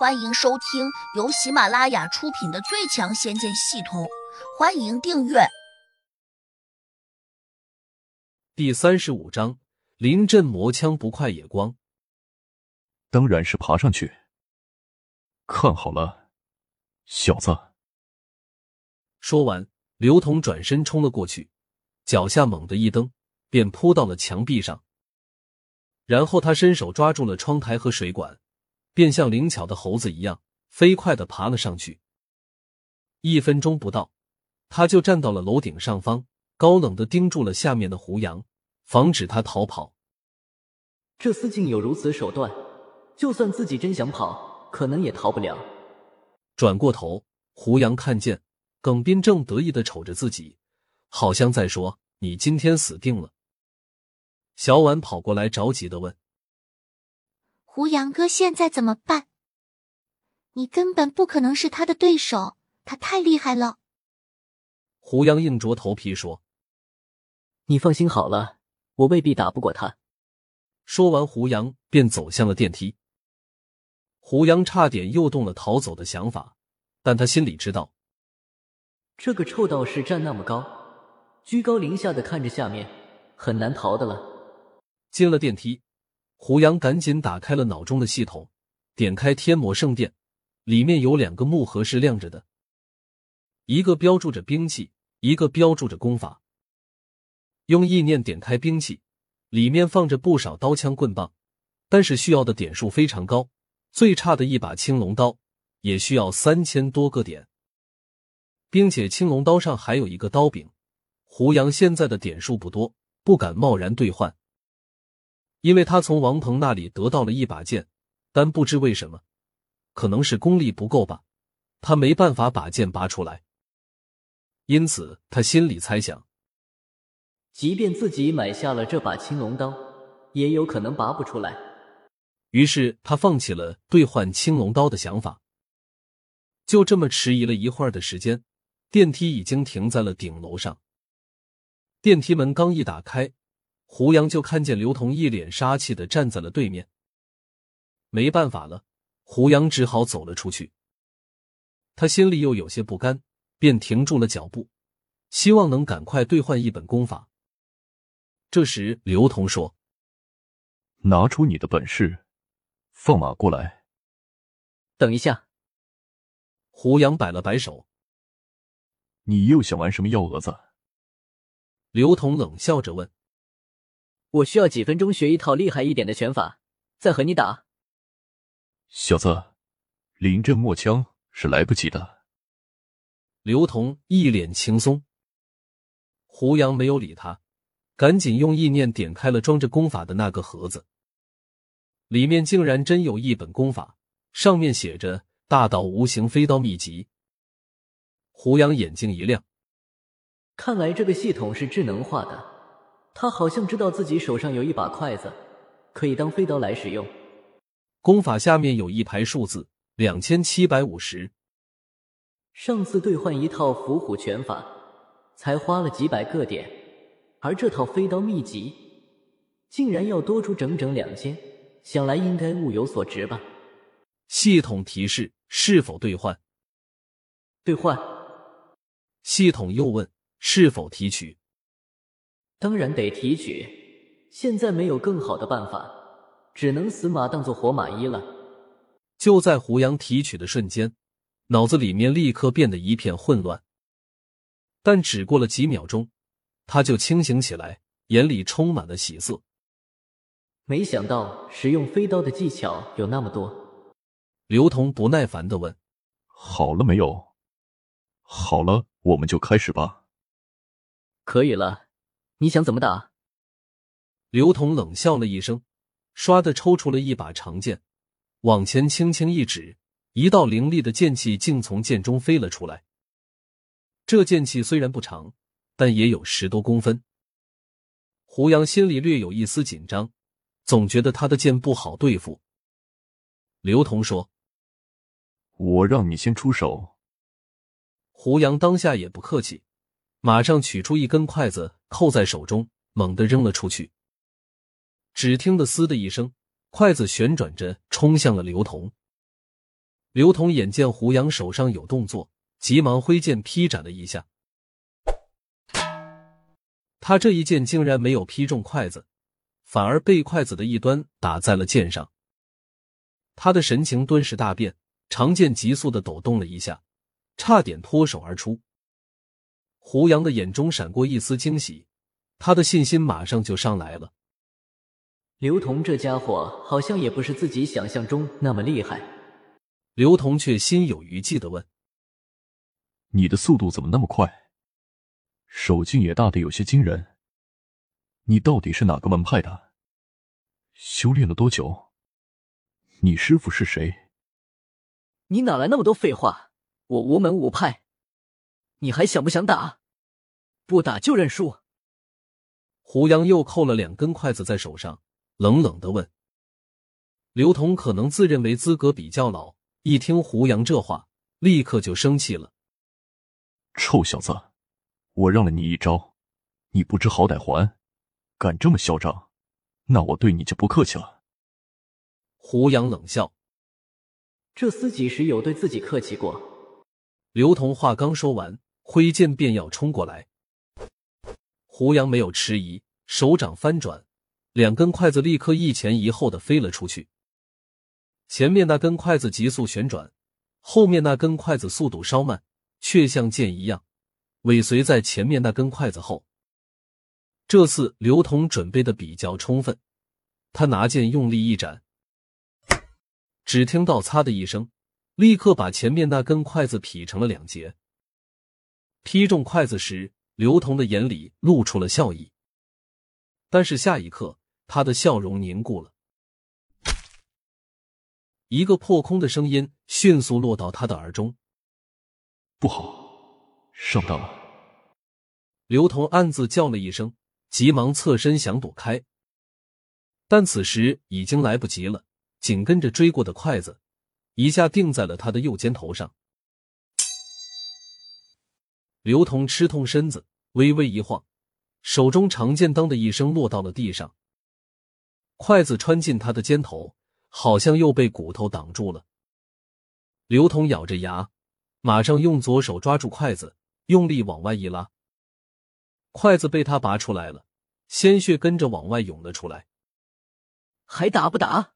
欢迎收听由喜马拉雅出品的《最强仙剑系统》，欢迎订阅。第三十五章：临阵磨枪不快也光。当然是爬上去。看好了，小子。说完，刘同转身冲了过去，脚下猛地一蹬，便扑到了墙壁上。然后他伸手抓住了窗台和水管。便像灵巧的猴子一样，飞快的爬了上去。一分钟不到，他就站到了楼顶上方，高冷的盯住了下面的胡杨，防止他逃跑。这厮竟有如此手段，就算自己真想跑，可能也逃不了。转过头，胡杨看见耿斌正得意的瞅着自己，好像在说：“你今天死定了。”小婉跑过来，着急的问。胡杨哥现在怎么办？你根本不可能是他的对手，他太厉害了。胡杨硬着头皮说：“你放心好了，我未必打不过他。”说完，胡杨便走向了电梯。胡杨差点又动了逃走的想法，但他心里知道，这个臭道士站那么高，居高临下的看着下面，很难逃的了。进了电梯。胡杨赶紧打开了脑中的系统，点开天魔圣殿，里面有两个木盒是亮着的，一个标注着兵器，一个标注着功法。用意念点开兵器，里面放着不少刀枪棍棒，但是需要的点数非常高，最差的一把青龙刀也需要三千多个点，并且青龙刀上还有一个刀柄。胡杨现在的点数不多，不敢贸然兑换。因为他从王鹏那里得到了一把剑，但不知为什么，可能是功力不够吧，他没办法把剑拔出来。因此，他心里猜想，即便自己买下了这把青龙刀，也有可能拔不出来。于是，他放弃了兑换青龙刀的想法。就这么迟疑了一会儿的时间，电梯已经停在了顶楼上。电梯门刚一打开。胡杨就看见刘同一脸杀气的站在了对面，没办法了，胡杨只好走了出去。他心里又有些不甘，便停住了脚步，希望能赶快兑换一本功法。这时，刘同说：“拿出你的本事，放马过来。”等一下，胡杨摆了摆手：“你又想玩什么幺蛾子？”刘同冷笑着问。我需要几分钟学一套厉害一点的拳法，再和你打。小子，临阵磨枪是来不及的。刘同一脸轻松。胡杨没有理他，赶紧用意念点开了装着功法的那个盒子，里面竟然真有一本功法，上面写着《大道无形飞刀秘籍》。胡杨眼睛一亮，看来这个系统是智能化的。他好像知道自己手上有一把筷子，可以当飞刀来使用。功法下面有一排数字：两千七百五十。上次兑换一套伏虎拳法，才花了几百个点，而这套飞刀秘籍，竟然要多出整整两千，想来应该物有所值吧？系统提示：是否兑换？兑换。系统又问：是否提取？当然得提取，现在没有更好的办法，只能死马当做活马医了。就在胡杨提取的瞬间，脑子里面立刻变得一片混乱。但只过了几秒钟，他就清醒起来，眼里充满了喜色。没想到使用飞刀的技巧有那么多。刘同不耐烦的问：“好了没有？好了，我们就开始吧。”可以了。你想怎么打？刘同冷笑了一声，唰的抽出了一把长剑，往前轻轻一指，一道凌厉的剑气竟从剑中飞了出来。这剑气虽然不长，但也有十多公分。胡杨心里略有一丝紧张，总觉得他的剑不好对付。刘同说：“我让你先出手。”胡杨当下也不客气。马上取出一根筷子，扣在手中，猛地扔了出去。只听得“嘶”的一声，筷子旋转着冲向了刘同。刘同眼见胡杨手上有动作，急忙挥剑劈斩了一下。他这一剑竟然没有劈中筷子，反而被筷子的一端打在了剑上。他的神情顿时大变，长剑急速的抖动了一下，差点脱手而出。胡杨的眼中闪过一丝惊喜，他的信心马上就上来了。刘同这家伙好像也不是自己想象中那么厉害。刘同却心有余悸的问：“你的速度怎么那么快？手劲也大的有些惊人。你到底是哪个门派的？修炼了多久？你师傅是谁？”你哪来那么多废话？我无门无派，你还想不想打？不打就认输。胡杨又扣了两根筷子在手上。冷冷的问：“刘同可能自认为资格比较老，一听胡杨这话，立刻就生气了。臭小子，我让了你一招，你不知好歹还，敢这么嚣张，那我对你就不客气了。”胡杨冷笑：“这厮几时有对自己客气过？”刘同话刚说完，挥剑便要冲过来。胡杨没有迟疑，手掌翻转。两根筷子立刻一前一后的飞了出去，前面那根筷子急速旋转，后面那根筷子速度稍慢，却像箭一样尾随在前面那根筷子后。这次刘同准备的比较充分，他拿剑用力一斩，只听到“擦”的一声，立刻把前面那根筷子劈成了两截。劈中筷子时，刘同的眼里露出了笑意，但是下一刻。他的笑容凝固了，一个破空的声音迅速落到他的耳中：“不好，上当了！”刘同暗自叫了一声，急忙侧身想躲开，但此时已经来不及了。紧跟着追过的筷子一下定在了他的右肩头上，刘同吃痛身子微微一晃，手中长剑当的一声落到了地上。筷子穿进他的肩头，好像又被骨头挡住了。刘同咬着牙，马上用左手抓住筷子，用力往外一拉。筷子被他拔出来了，鲜血跟着往外涌了出来。还打不打？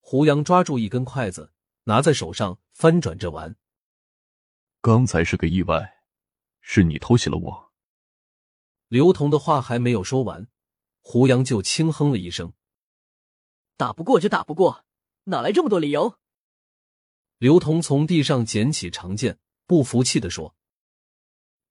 胡杨抓住一根筷子，拿在手上翻转着玩。刚才是个意外，是你偷袭了我。刘同的话还没有说完。胡杨就轻哼了一声：“打不过就打不过，哪来这么多理由？”刘同从地上捡起长剑，不服气的说：“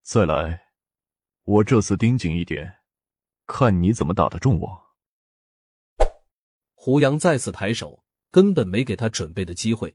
再来，我这次盯紧一点，看你怎么打得中我。”胡杨再次抬手，根本没给他准备的机会。